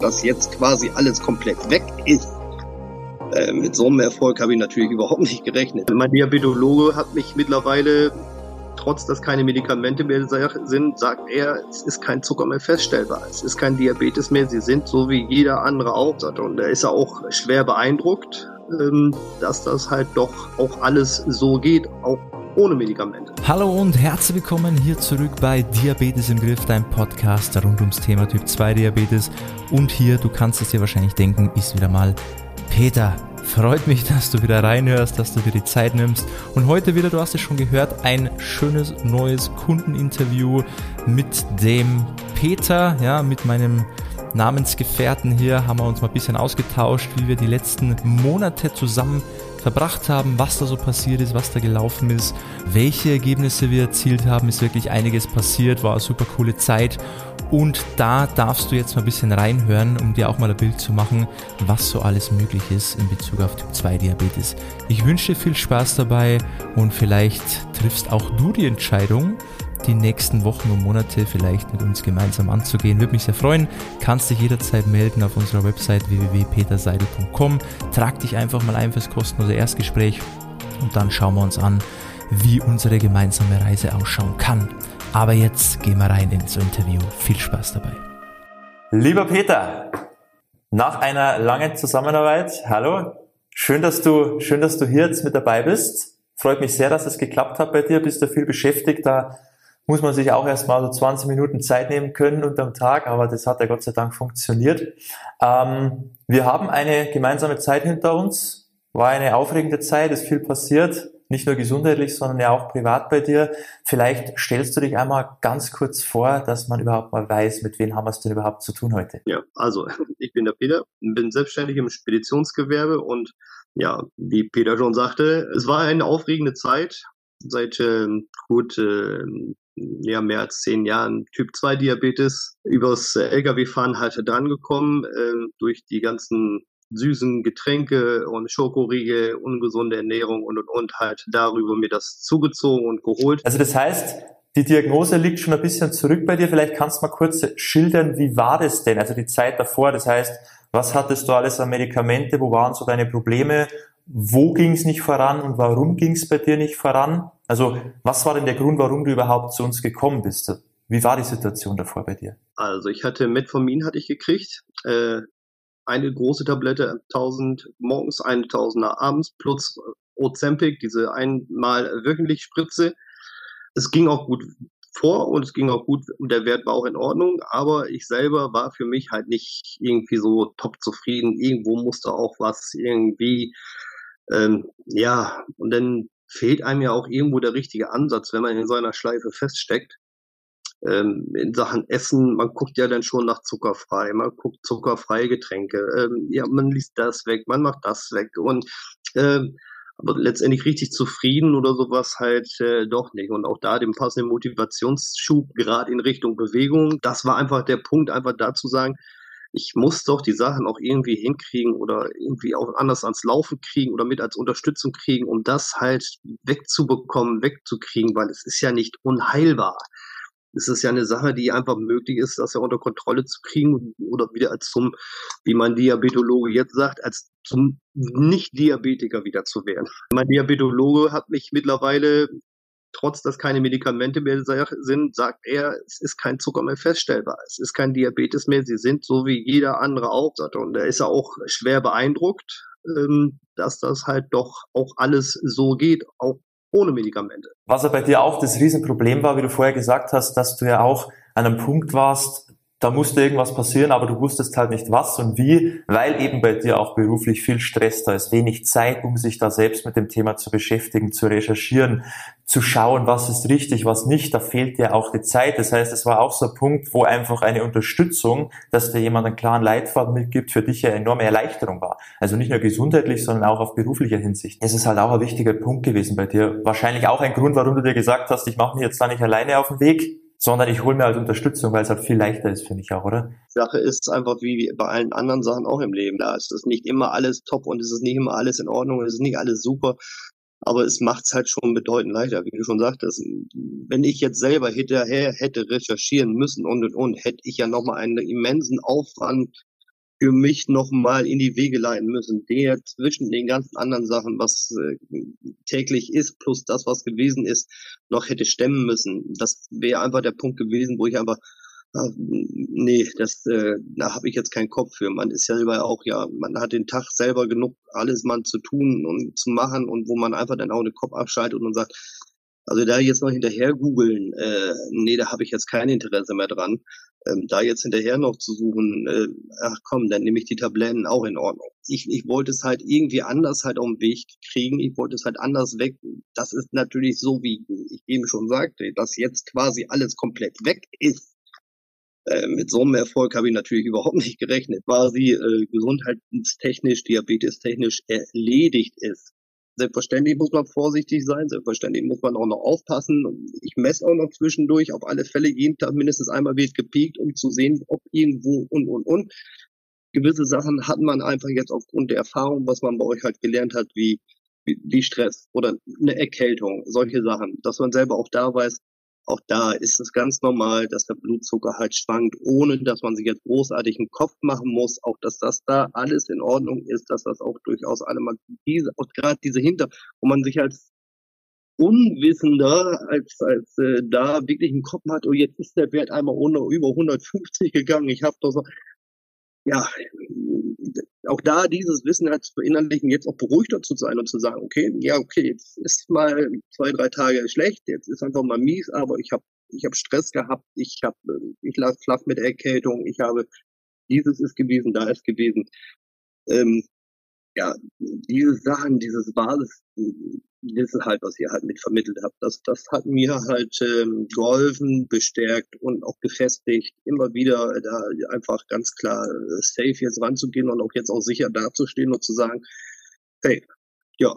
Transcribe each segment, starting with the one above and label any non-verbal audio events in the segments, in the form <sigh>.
dass jetzt quasi alles komplett weg ist. Äh, mit so einem Erfolg habe ich natürlich überhaupt nicht gerechnet. Mein Diabetologe hat mich mittlerweile, trotz dass keine Medikamente mehr sind, sagt er, es ist kein Zucker mehr feststellbar. Es ist kein Diabetes mehr. Sie sind so wie jeder andere auch. Und da ist er auch schwer beeindruckt, ähm, dass das halt doch auch alles so geht, auch ohne Medikamente. Hallo und herzlich willkommen hier zurück bei Diabetes im Griff, dein Podcast rund ums Thema Typ 2 Diabetes. Und hier, du kannst es dir wahrscheinlich denken, ist wieder mal Peter. Freut mich, dass du wieder reinhörst, dass du dir die Zeit nimmst. Und heute wieder, du hast es schon gehört, ein schönes neues Kundeninterview mit dem Peter, ja, mit meinem Namensgefährten hier haben wir uns mal ein bisschen ausgetauscht, wie wir die letzten Monate zusammen verbracht haben, was da so passiert ist, was da gelaufen ist, welche Ergebnisse wir erzielt haben, ist wirklich einiges passiert, war eine super coole Zeit und da darfst du jetzt mal ein bisschen reinhören, um dir auch mal ein Bild zu machen, was so alles möglich ist in Bezug auf Typ 2 Diabetes. Ich wünsche dir viel Spaß dabei und vielleicht triffst auch du die Entscheidung, die nächsten Wochen und Monate vielleicht mit uns gemeinsam anzugehen. Würde mich sehr freuen. Kannst dich jederzeit melden auf unserer Website www.peterseidel.com. Trag dich einfach mal ein fürs kostenlose Erstgespräch und dann schauen wir uns an, wie unsere gemeinsame Reise ausschauen kann. Aber jetzt gehen wir rein ins Interview. Viel Spaß dabei. Lieber Peter, nach einer langen Zusammenarbeit, hallo, schön, dass du, schön, dass du hier jetzt mit dabei bist. Freut mich sehr, dass es geklappt hat bei dir. Bist du viel beschäftigt? Da muss man sich auch erstmal so 20 Minuten Zeit nehmen können unterm Tag, aber das hat ja Gott sei Dank funktioniert. Ähm, wir haben eine gemeinsame Zeit hinter uns, war eine aufregende Zeit, ist viel passiert, nicht nur gesundheitlich, sondern ja auch privat bei dir. Vielleicht stellst du dich einmal ganz kurz vor, dass man überhaupt mal weiß, mit wem haben wir es denn überhaupt zu tun heute? Ja, also <laughs> ich bin der Peter, bin selbstständig im Speditionsgewerbe und ja, wie Peter schon sagte, es war eine aufregende Zeit. Seit äh, gut äh, ja, mehr als zehn Jahren Typ 2 Diabetes übers Lkw-Fahren halt drangekommen, äh, durch die ganzen süßen Getränke und Schokoriegel, ungesunde Ernährung und und und halt darüber mir das zugezogen und geholt. Also das heißt, die Diagnose liegt schon ein bisschen zurück bei dir. Vielleicht kannst du mal kurz schildern, wie war das denn? Also die Zeit davor. Das heißt, was hattest du alles an Medikamente? Wo waren so deine Probleme? Wo ging es nicht voran und warum ging es bei dir nicht voran? Also was war denn der Grund, warum du überhaupt zu uns gekommen bist? Wie war die Situation davor bei dir? Also ich hatte Metformin hatte ich gekriegt, äh, eine große Tablette 1000 morgens, eine 1000er abends plus Ozempic, diese einmal wöchentlich Spritze. Es ging auch gut vor und es ging auch gut und der Wert war auch in Ordnung, aber ich selber war für mich halt nicht irgendwie so top zufrieden. Irgendwo musste auch was irgendwie ähm, ja, und dann fehlt einem ja auch irgendwo der richtige Ansatz, wenn man in so einer Schleife feststeckt. Ähm, in Sachen Essen, man guckt ja dann schon nach zuckerfrei, man guckt zuckerfreie Getränke, ähm, ja, man liest das weg, man macht das weg und ähm, aber letztendlich richtig zufrieden oder sowas halt äh, doch nicht. Und auch da den passenden Motivationsschub gerade in Richtung Bewegung, das war einfach der Punkt, einfach da zu sagen, ich muss doch die Sachen auch irgendwie hinkriegen oder irgendwie auch anders ans Laufen kriegen oder mit als Unterstützung kriegen, um das halt wegzubekommen, wegzukriegen, weil es ist ja nicht unheilbar. Es ist ja eine Sache, die einfach möglich ist, das ja unter Kontrolle zu kriegen oder wieder als zum, wie mein Diabetologe jetzt sagt, als zum Nicht-Diabetiker wieder zu werden. Mein Diabetologe hat mich mittlerweile trotz dass keine Medikamente mehr sind, sagt er, es ist kein Zucker mehr feststellbar. Es ist kein Diabetes mehr. Sie sind so wie jeder andere auch. Und da ist er auch schwer beeindruckt, ähm, dass das halt doch auch alles so geht, auch ohne Medikamente. Was ja bei dir auch das Riesenproblem war, wie du vorher gesagt hast, dass du ja auch an einem Punkt warst, da musste irgendwas passieren, aber du wusstest halt nicht was und wie, weil eben bei dir auch beruflich viel Stress da ist, wenig Zeit, um sich da selbst mit dem Thema zu beschäftigen, zu recherchieren, zu schauen, was ist richtig, was nicht. Da fehlt dir auch die Zeit. Das heißt, es war auch so ein Punkt, wo einfach eine Unterstützung, dass dir jemand einen klaren Leitfaden mitgibt, für dich ja enorme Erleichterung war. Also nicht nur gesundheitlich, sondern auch auf beruflicher Hinsicht. Es ist halt auch ein wichtiger Punkt gewesen bei dir. Wahrscheinlich auch ein Grund, warum du dir gesagt hast, ich mache mich jetzt da nicht alleine auf den Weg, sondern ich hole mir halt Unterstützung, weil es halt viel leichter ist für mich auch, oder? Sache ist einfach wie bei allen anderen Sachen auch im Leben. Da ist es nicht immer alles top und es ist nicht immer alles in Ordnung, es ist nicht alles super. Aber es macht es halt schon bedeutend leichter, wie du schon sagtest. Wenn ich jetzt selber hinterher hätte recherchieren müssen und und und, hätte ich ja nochmal einen immensen Aufwand für mich nochmal in die Wege leiten müssen, der zwischen den ganzen anderen Sachen, was äh, täglich ist, plus das, was gewesen ist, noch hätte stemmen müssen. Das wäre einfach der Punkt gewesen, wo ich einfach Ah, nee, das, äh, da habe ich jetzt keinen Kopf für. Man ist ja selber auch, ja, man hat den Tag selber genug, alles man zu tun und zu machen und wo man einfach dann auch den Kopf abschaltet und sagt, also da jetzt noch hinterher googeln, äh, nee, da habe ich jetzt kein Interesse mehr dran. Ähm, da jetzt hinterher noch zu suchen, äh, ach komm, dann nehme ich die Tabletten auch in Ordnung. Ich, ich wollte es halt irgendwie anders halt auf den Weg kriegen. Ich wollte es halt anders weg. Das ist natürlich so, wie ich eben schon sagte, dass jetzt quasi alles komplett weg ist äh, mit so einem Erfolg habe ich natürlich überhaupt nicht gerechnet. Quasi äh, gesundheitstechnisch, diabetestechnisch erledigt ist. Selbstverständlich muss man vorsichtig sein, selbstverständlich muss man auch noch aufpassen. Ich messe auch noch zwischendurch, auf alle Fälle jeden Tag mindestens einmal wird gepiekt, um zu sehen, ob irgendwo und und und. Gewisse Sachen hat man einfach jetzt aufgrund der Erfahrung, was man bei euch halt gelernt hat, wie, wie, wie Stress oder eine Erkältung, solche Sachen, dass man selber auch da weiß, auch da ist es ganz normal, dass der Blutzucker halt schwankt, ohne dass man sich jetzt großartig einen Kopf machen muss. Auch dass das da alles in Ordnung ist, dass das auch durchaus alle mal diese, auch gerade diese Hinter, wo man sich als Unwissender, als, als äh, da wirklich einen Kopf hat, oh, jetzt ist der Wert einmal ohne, über 150 gegangen. Ich habe doch so, ja, auch da dieses Wissen halt zu verinnerlichen, jetzt auch beruhigter zu sein und zu sagen, okay, ja, okay, jetzt ist mal zwei, drei Tage schlecht, jetzt ist einfach mal mies, aber ich habe ich hab Stress gehabt, ich habe ich lag flach mit Erkältung, ich habe dieses ist gewesen, da ist gewesen. Ähm, ja, diese Sachen, dieses Basis, Wissen halt, was ihr halt mit vermittelt habt, das, das hat mir halt ähm, geholfen, bestärkt und auch gefestigt, immer wieder da einfach ganz klar äh, safe jetzt ranzugehen und auch jetzt auch sicher dazustehen und zu sagen, hey, ja,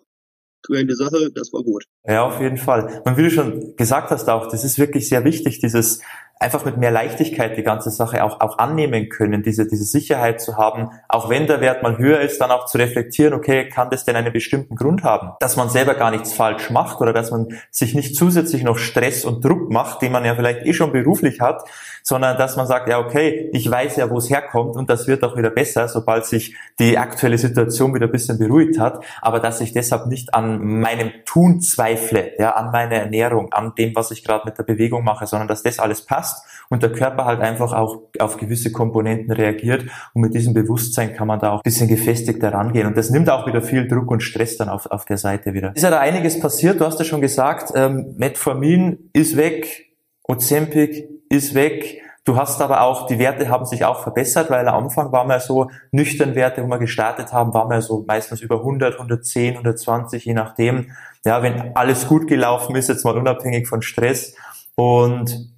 die Sache, das war gut. Ja, auf jeden Fall. Und wie du schon gesagt hast auch, das ist wirklich sehr wichtig, dieses einfach mit mehr Leichtigkeit die ganze Sache auch, auch annehmen können, diese, diese Sicherheit zu haben, auch wenn der Wert mal höher ist, dann auch zu reflektieren, okay, kann das denn einen bestimmten Grund haben? Dass man selber gar nichts falsch macht oder dass man sich nicht zusätzlich noch Stress und Druck macht, den man ja vielleicht eh schon beruflich hat, sondern dass man sagt, ja, okay, ich weiß ja, wo es herkommt und das wird auch wieder besser, sobald sich die aktuelle Situation wieder ein bisschen beruhigt hat, aber dass ich deshalb nicht an meinem Tun zweifle, ja, an meiner Ernährung, an dem, was ich gerade mit der Bewegung mache, sondern dass das alles passt passt und der Körper halt einfach auch auf gewisse Komponenten reagiert und mit diesem Bewusstsein kann man da auch ein bisschen gefestigter rangehen und das nimmt auch wieder viel Druck und Stress dann auf, auf der Seite wieder. Ist ja da einiges passiert, du hast ja schon gesagt, ähm, Metformin ist weg, Ozempic ist weg, Du hast aber auch, die Werte haben sich auch verbessert, weil am Anfang waren wir so nüchtern Werte, wo wir gestartet haben, waren wir so meistens über 100, 110, 120, je nachdem. Ja, wenn alles gut gelaufen ist, jetzt mal unabhängig von Stress. Und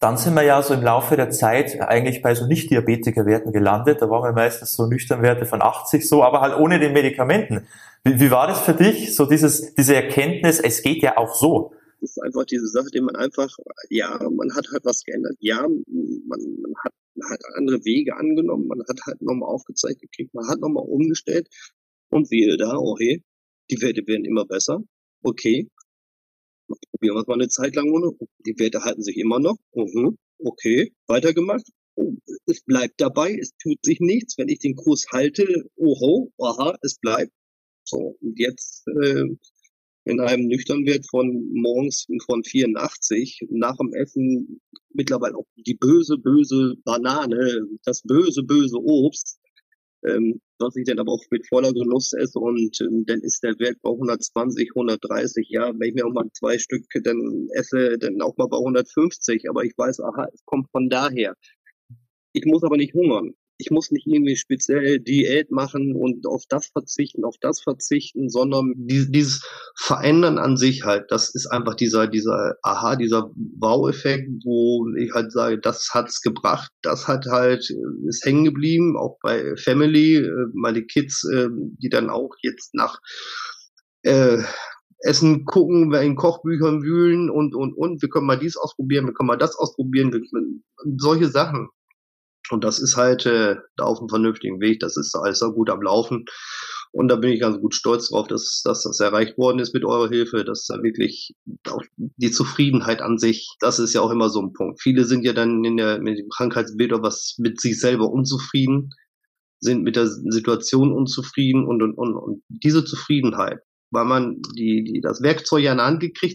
dann sind wir ja so im Laufe der Zeit eigentlich bei so Nicht-Diabetiker-Werten gelandet. Da waren wir meistens so nüchtern Werte von 80 so, aber halt ohne den Medikamenten. Wie, wie war das für dich, so dieses, diese Erkenntnis, es geht ja auch so? Das ist einfach diese Sache, die man einfach, ja, man hat halt was geändert. Ja, man, man, hat, hat andere Wege angenommen, man hat halt nochmal aufgezeigt gekriegt, man hat nochmal umgestellt und siehe da, oh hey, die Werte werden immer besser. Okay, probieren wir es mal eine Zeit lang ohne. Die Werte halten sich immer noch. Mhm. Okay, weitergemacht. Oh, es bleibt dabei, es tut sich nichts. Wenn ich den Kurs halte, oho, aha, es bleibt. So, und jetzt äh, in einem nüchternen Wert von morgens von 84, nach dem Essen mittlerweile auch die böse, böse Banane, das böse, böse Obst, ähm, was ich dann aber auch mit voller Genuss esse und ähm, dann ist der Wert bei 120, 130, ja, wenn ich mir auch mal zwei Stück dann esse, dann auch mal bei 150, aber ich weiß, aha, es kommt von daher. Ich muss aber nicht hungern ich muss nicht irgendwie speziell Diät machen und auf das verzichten, auf das verzichten, sondern dieses Verändern an sich halt, das ist einfach dieser, dieser, aha, dieser Wow-Effekt, wo ich halt sage, das hat's gebracht, das hat halt, äh, ist hängen geblieben, auch bei Family, äh, meine Kids, äh, die dann auch jetzt nach, äh, Essen gucken, in Kochbüchern wühlen und, und, und, wir können mal dies ausprobieren, wir können mal das ausprobieren, wir, solche Sachen. Und das ist halt äh, da auf einem vernünftigen Weg. Das ist alles so gut am Laufen. Und da bin ich ganz gut stolz drauf, dass, dass das erreicht worden ist mit eurer Hilfe, dass da wirklich auch die Zufriedenheit an sich, das ist ja auch immer so ein Punkt. Viele sind ja dann in der, mit dem Krankheitsbild oder was mit sich selber unzufrieden. sind mit der Situation unzufrieden und, und, und, und diese Zufriedenheit, weil man die, die das Werkzeug ja in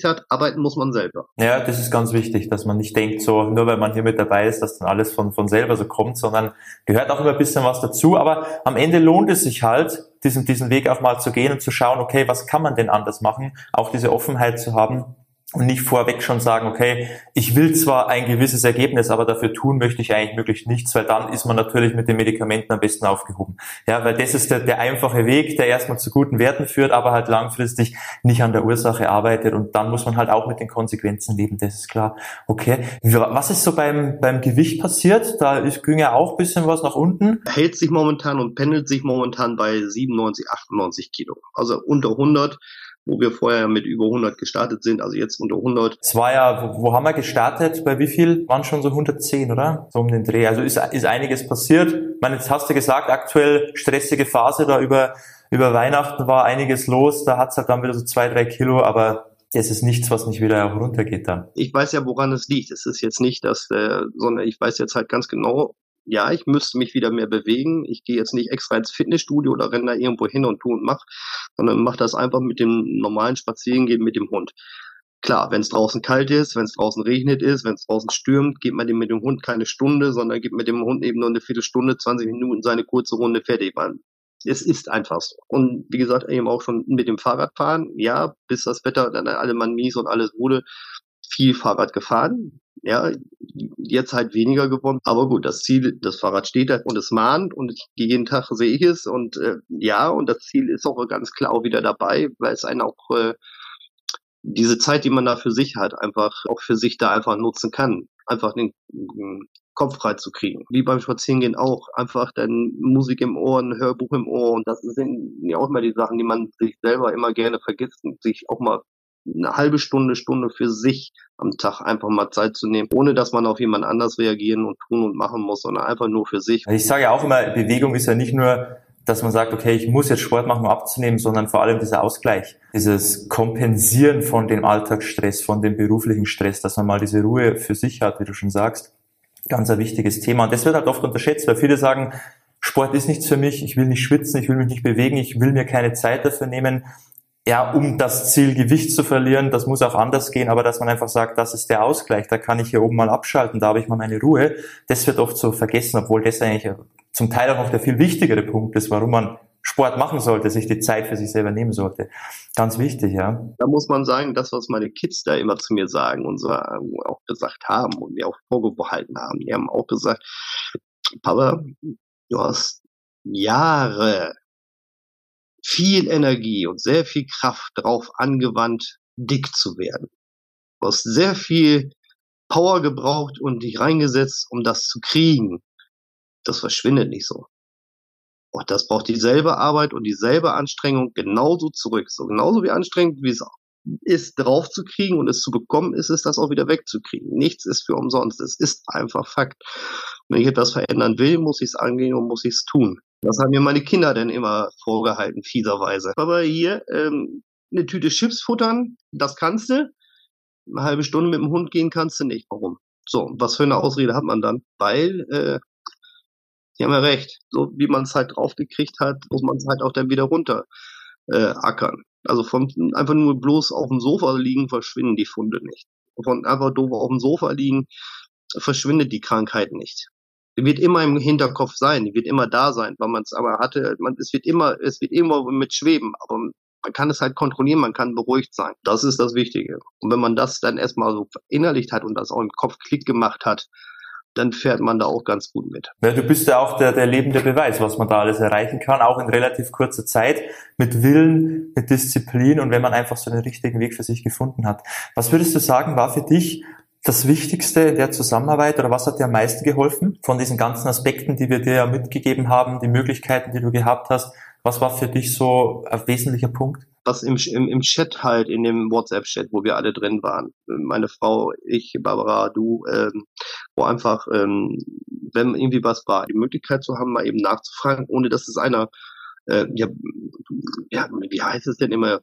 hat, arbeiten muss man selber. Ja, das ist ganz wichtig, dass man nicht denkt, so nur weil man hier mit dabei ist, dass dann alles von, von selber so kommt, sondern gehört auch immer ein bisschen was dazu. Aber am Ende lohnt es sich halt, diesen, diesen Weg auch mal zu gehen und zu schauen, okay, was kann man denn anders machen? Auch diese Offenheit zu haben und nicht vorweg schon sagen, okay, ich will zwar ein gewisses Ergebnis, aber dafür tun möchte ich eigentlich möglichst nichts, weil dann ist man natürlich mit den Medikamenten am besten aufgehoben. Ja, weil das ist der, der einfache Weg, der erstmal zu guten Werten führt, aber halt langfristig nicht an der Ursache arbeitet und dann muss man halt auch mit den Konsequenzen leben, das ist klar. Okay, was ist so beim, beim Gewicht passiert? Da ist, ging ja auch bisschen was nach unten. Hält sich momentan und pendelt sich momentan bei 97, 98 Kilo. Also unter 100 wo wir vorher mit über 100 gestartet sind, also jetzt unter 100. Es war ja, wo, wo haben wir gestartet? Bei wie viel? Waren schon so 110, oder? So um den Dreh. Also ist, ist einiges passiert. Ich meine, jetzt hast du gesagt, aktuell stressige Phase da über, über Weihnachten war einiges los. Da hat's halt dann wieder so zwei, drei Kilo, aber es ist nichts, was nicht wieder runtergeht dann. Ich weiß ja, woran es liegt. Es ist jetzt nicht, dass, äh, sondern ich weiß jetzt halt ganz genau, ja, ich müsste mich wieder mehr bewegen. Ich gehe jetzt nicht extra ins Fitnessstudio oder renne da irgendwo hin und tu und mach, sondern mach das einfach mit dem normalen Spazierengehen mit dem Hund. Klar, wenn es draußen kalt ist, wenn es draußen regnet ist, wenn es draußen stürmt, geht man dem mit dem Hund keine Stunde, sondern gibt mit dem Hund eben nur eine Viertelstunde, 20 Minuten seine kurze Runde fertig. Man, es ist einfach so. Und wie gesagt, eben auch schon mit dem Fahrradfahren, ja, bis das Wetter dann alle Mann mies und alles wurde, viel Fahrrad gefahren, ja, jetzt halt weniger gewonnen. Aber gut, das Ziel, das Fahrrad steht da und es mahnt und jeden Tag sehe ich es und äh, ja, und das Ziel ist auch ganz klar auch wieder dabei, weil es einen auch äh, diese Zeit, die man da für sich hat, einfach auch für sich da einfach nutzen kann. Einfach den, den Kopf frei zu kriegen. Wie beim Spazierengehen auch. Einfach dann Musik im Ohr, ein Hörbuch im Ohr. Und das sind ja auch immer die Sachen, die man sich selber immer gerne vergisst und sich auch mal eine halbe Stunde, Stunde für sich am Tag einfach mal Zeit zu nehmen, ohne dass man auf jemand anders reagieren und tun und machen muss, sondern einfach nur für sich. Ich sage ja auch immer, Bewegung ist ja nicht nur dass man sagt, okay, ich muss jetzt Sport machen, um abzunehmen, sondern vor allem dieser Ausgleich, dieses Kompensieren von dem Alltagsstress, von dem beruflichen Stress, dass man mal diese Ruhe für sich hat, wie du schon sagst. Ganz ein wichtiges Thema. Und das wird halt oft unterschätzt, weil viele sagen, Sport ist nichts für mich, ich will nicht schwitzen, ich will mich nicht bewegen, ich will mir keine Zeit dafür nehmen ja, um das Ziel Gewicht zu verlieren, das muss auch anders gehen, aber dass man einfach sagt, das ist der Ausgleich, da kann ich hier oben mal abschalten, da habe ich mal meine Ruhe, das wird oft so vergessen, obwohl das eigentlich zum Teil auch noch der viel wichtigere Punkt ist, warum man Sport machen sollte, sich die Zeit für sich selber nehmen sollte. Ganz wichtig, ja. Da muss man sagen, das, was meine Kids da immer zu mir sagen und so auch gesagt haben und mir auch vorgehalten haben, die haben auch gesagt, Papa, du hast Jahre viel Energie und sehr viel Kraft darauf angewandt, dick zu werden. Du hast sehr viel Power gebraucht und dich reingesetzt, um das zu kriegen. Das verschwindet nicht so. Und das braucht dieselbe Arbeit und dieselbe Anstrengung genauso zurück. So genauso wie anstrengend, wie es ist, drauf zu kriegen und es zu bekommen, ist es, das auch wieder wegzukriegen. Nichts ist für umsonst. Es ist einfach Fakt. Wenn ich etwas verändern will, muss ich es angehen und muss ich es tun. Das haben mir meine Kinder dann immer vorgehalten, fieserweise. Aber hier, ähm, eine Tüte Chips futtern, das kannst du. Eine halbe Stunde mit dem Hund gehen kannst du nicht. Warum? So, was für eine Ausrede hat man dann? Weil, äh, Sie haben ja recht, so wie man es halt draufgekriegt hat, muss man es halt auch dann wieder runter äh, ackern. Also von einfach nur bloß auf dem Sofa liegen, verschwinden die Funde nicht. Von einfach doof auf dem Sofa liegen, verschwindet die Krankheit nicht die wird immer im Hinterkopf sein, wird immer da sein, weil man es aber hatte, man, es wird immer, es wird immer mit schweben, aber man kann es halt kontrollieren, man kann beruhigt sein. Das ist das Wichtige. Und wenn man das dann erstmal so verinnerlicht hat und das auch im Kopf Klick gemacht hat, dann fährt man da auch ganz gut mit. Ja, du bist ja auch der, der lebende Beweis, was man da alles erreichen kann, auch in relativ kurzer Zeit, mit Willen, mit Disziplin und wenn man einfach so den richtigen Weg für sich gefunden hat. Was würdest du sagen, war für dich das Wichtigste der Zusammenarbeit oder was hat dir am meisten geholfen von diesen ganzen Aspekten, die wir dir ja mitgegeben haben, die Möglichkeiten, die du gehabt hast? Was war für dich so ein wesentlicher Punkt? Was im, im, im Chat halt, in dem WhatsApp-Chat, wo wir alle drin waren. Meine Frau, ich, Barbara, du, ähm, wo einfach, ähm, wenn irgendwie was war, die Möglichkeit zu haben, mal eben nachzufragen, ohne dass es einer, äh, ja, ja, wie heißt es denn immer,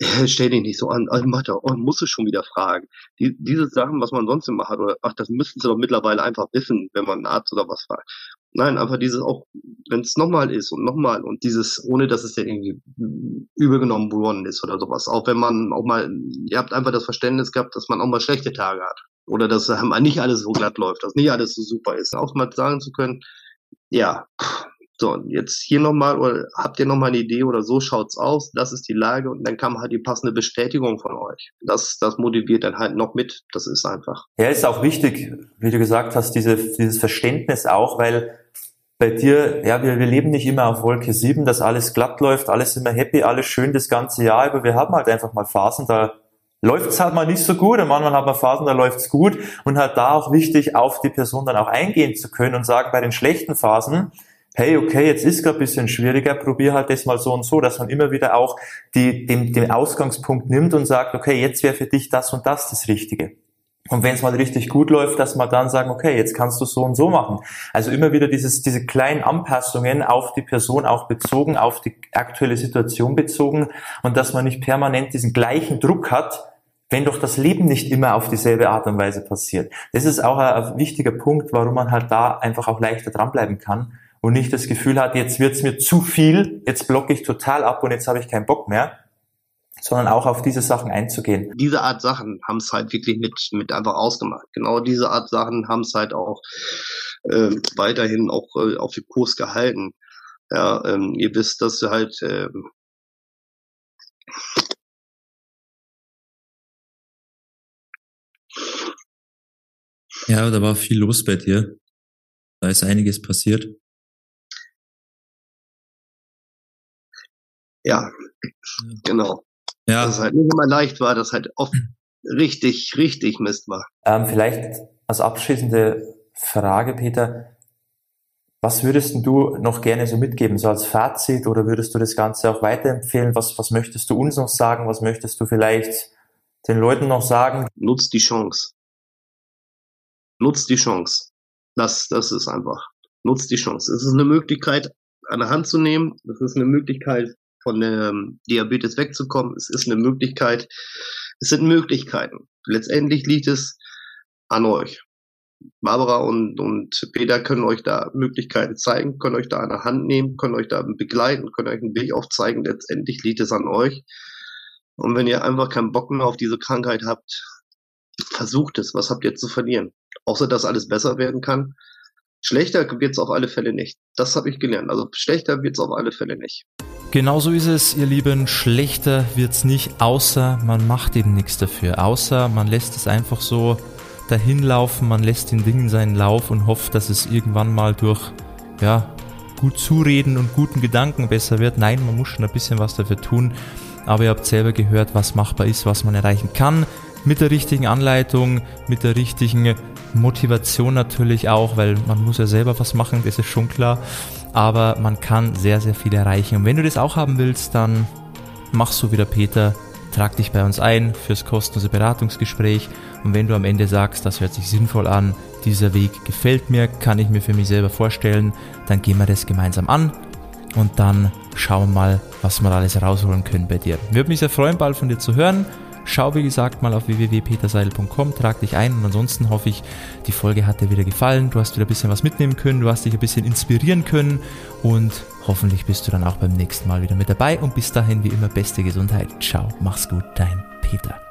<laughs> stell dich nicht so an, also mach da, oh, musst du schon wieder fragen. Die, diese Sachen, was man sonst immer hat, oder ach, das müssten sie doch mittlerweile einfach wissen, wenn man einen Arzt oder was fragt. Nein, einfach dieses auch, wenn es nochmal ist und nochmal und dieses, ohne dass es ja irgendwie übergenommen worden ist oder sowas. Auch wenn man auch mal, ihr habt einfach das Verständnis gehabt, dass man auch mal schlechte Tage hat. Oder dass nicht alles so glatt läuft, dass nicht alles so super ist. Auch mal sagen zu können, ja, so, und jetzt hier nochmal, oder habt ihr nochmal eine Idee oder so schaut's aus, das ist die Lage und dann kam halt die passende Bestätigung von euch. Das, das motiviert dann halt noch mit, das ist einfach. Ja, ist auch wichtig, wie du gesagt hast, diese, dieses Verständnis auch, weil bei dir, ja, wir, wir leben nicht immer auf Wolke 7, dass alles glatt läuft, alles immer happy, alles schön das ganze Jahr, aber wir haben halt einfach mal Phasen, da läuft's halt mal nicht so gut und manchmal hat man Phasen, da läuft's gut und halt da auch wichtig, auf die Person dann auch eingehen zu können und sagen, bei den schlechten Phasen, hey, okay, jetzt ist gerade ein bisschen schwieriger, probier halt das mal so und so, dass man immer wieder auch die, den, den Ausgangspunkt nimmt und sagt, okay, jetzt wäre für dich das und das das Richtige. Und wenn es mal richtig gut läuft, dass man dann sagen, okay, jetzt kannst du so und so machen. Also immer wieder dieses, diese kleinen Anpassungen auf die Person auch bezogen, auf die aktuelle Situation bezogen und dass man nicht permanent diesen gleichen Druck hat, wenn doch das Leben nicht immer auf dieselbe Art und Weise passiert. Das ist auch ein, ein wichtiger Punkt, warum man halt da einfach auch leichter dranbleiben kann und nicht das Gefühl hat, jetzt wird's mir zu viel, jetzt blocke ich total ab und jetzt habe ich keinen Bock mehr, sondern auch auf diese Sachen einzugehen. Diese Art Sachen haben es halt wirklich mit, mit einfach ausgemacht. Genau diese Art Sachen haben es halt auch äh, weiterhin auch äh, auf dem Kurs gehalten. Ja, ähm, ihr wisst, dass halt äh, Ja, da war viel los bei dir. Da ist einiges passiert. Ja, genau. Ja. Dass es halt nicht immer leicht war, dass halt oft richtig, richtig Mist war. Ähm, vielleicht als abschließende Frage, Peter. Was würdest du noch gerne so mitgeben, so als Fazit, oder würdest du das Ganze auch weiterempfehlen? Was, was möchtest du uns noch sagen? Was möchtest du vielleicht den Leuten noch sagen? Nutzt die Chance. Nutzt die Chance. Das, das ist einfach. Nutzt die Chance. Es ist eine Möglichkeit, an der Hand zu nehmen. Es ist eine Möglichkeit, von dem Diabetes wegzukommen. Es ist eine Möglichkeit. Es sind Möglichkeiten. Letztendlich liegt es an euch. Barbara und, und Peter können euch da Möglichkeiten zeigen, können euch da an der Hand nehmen, können euch da begleiten, können euch einen Weg aufzeigen. Letztendlich liegt es an euch. Und wenn ihr einfach keinen Bock mehr auf diese Krankheit habt, versucht es. Was habt ihr zu verlieren? Außer dass alles besser werden kann. Schlechter wird es auf alle Fälle nicht. Das habe ich gelernt. Also schlechter wird es auf alle Fälle nicht. Genauso ist es, ihr Lieben. Schlechter wird's nicht, außer man macht eben nichts dafür. Außer man lässt es einfach so dahin laufen, man lässt den Dingen seinen Lauf und hofft, dass es irgendwann mal durch, ja, gut zureden und guten Gedanken besser wird. Nein, man muss schon ein bisschen was dafür tun. Aber ihr habt selber gehört, was machbar ist, was man erreichen kann. Mit der richtigen Anleitung, mit der richtigen Motivation natürlich auch, weil man muss ja selber was machen, das ist schon klar aber man kann sehr, sehr viel erreichen. Und wenn du das auch haben willst, dann mach so wie der Peter, trag dich bei uns ein fürs kostenlose Beratungsgespräch und wenn du am Ende sagst, das hört sich sinnvoll an, dieser Weg gefällt mir, kann ich mir für mich selber vorstellen, dann gehen wir das gemeinsam an und dann schauen wir mal, was wir alles rausholen können bei dir. Würde mich sehr freuen, bald von dir zu hören. Schau wie gesagt mal auf www.peterseidel.com, trag dich ein und ansonsten hoffe ich, die Folge hat dir wieder gefallen, du hast wieder ein bisschen was mitnehmen können, du hast dich ein bisschen inspirieren können und hoffentlich bist du dann auch beim nächsten Mal wieder mit dabei und bis dahin wie immer beste Gesundheit. Ciao, mach's gut, dein Peter.